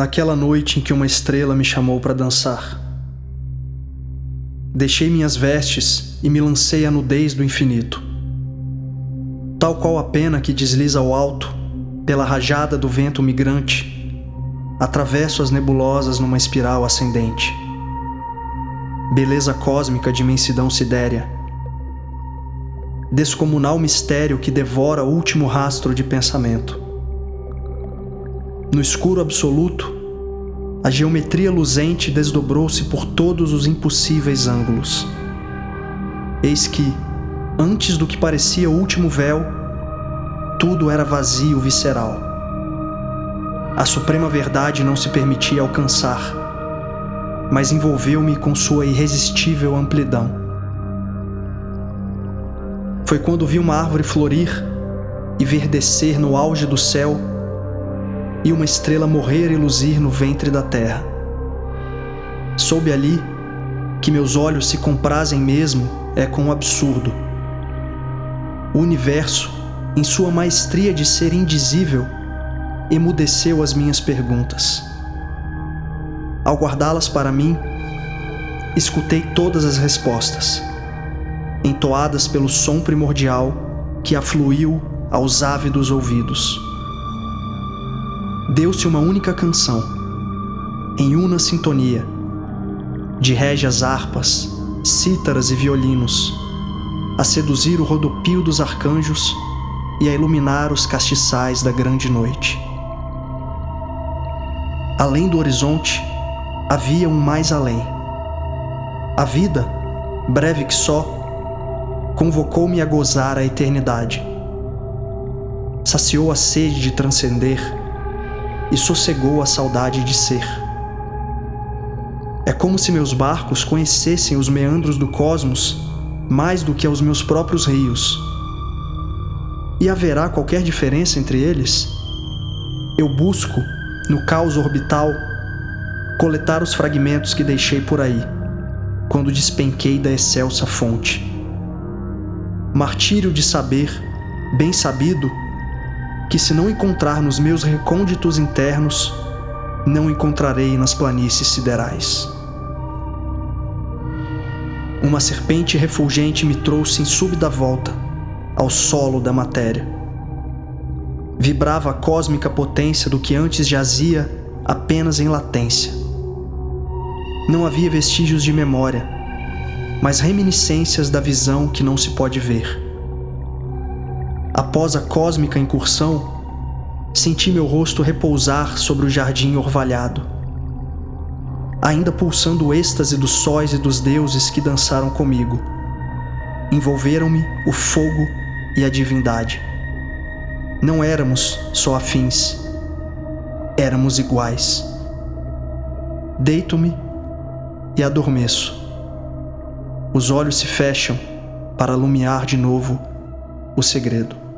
naquela noite em que uma estrela me chamou para dançar. Deixei minhas vestes e me lancei à nudez do infinito. Tal qual a pena que desliza ao alto, pela rajada do vento migrante, atravesso as nebulosas numa espiral ascendente. Beleza cósmica de imensidão sidérea. Descomunal mistério que devora o último rastro de pensamento no escuro absoluto, a geometria luzente desdobrou-se por todos os impossíveis ângulos. Eis que, antes do que parecia o último véu, tudo era vazio visceral. A suprema verdade não se permitia alcançar, mas envolveu-me com sua irresistível amplidão. Foi quando vi uma árvore florir e verdecer no auge do céu e uma estrela morrer e luzir no ventre da terra. Soube ali que meus olhos se comprazem mesmo é com o absurdo. O universo, em sua maestria de ser indizível, emudeceu as minhas perguntas. Ao guardá-las para mim, escutei todas as respostas, entoadas pelo som primordial que afluiu aos ávidos ouvidos deu-se uma única canção, em una sintonia, de régias harpas, cítaras e violinos, a seduzir o rodopio dos arcanjos e a iluminar os castiçais da grande noite. Além do horizonte, havia um mais além. A vida, breve que só, convocou-me a gozar a eternidade. Saciou a sede de transcender e sossegou a saudade de ser. É como se meus barcos conhecessem os meandros do cosmos mais do que aos meus próprios rios. E haverá qualquer diferença entre eles? Eu busco, no caos orbital, coletar os fragmentos que deixei por aí, quando despenquei da excelsa fonte. Martírio de saber, bem sabido, que se não encontrar nos meus recônditos internos, não encontrarei nas planícies siderais. Uma serpente refulgente me trouxe em súbita volta ao solo da matéria. Vibrava a cósmica potência do que antes jazia apenas em latência. Não havia vestígios de memória, mas reminiscências da visão que não se pode ver Após a cósmica incursão, senti meu rosto repousar sobre o jardim orvalhado. Ainda pulsando o êxtase dos sóis e dos deuses que dançaram comigo, envolveram-me o fogo e a divindade. Não éramos só afins, éramos iguais. Deito-me e adormeço. Os olhos se fecham para alumiar de novo o segredo.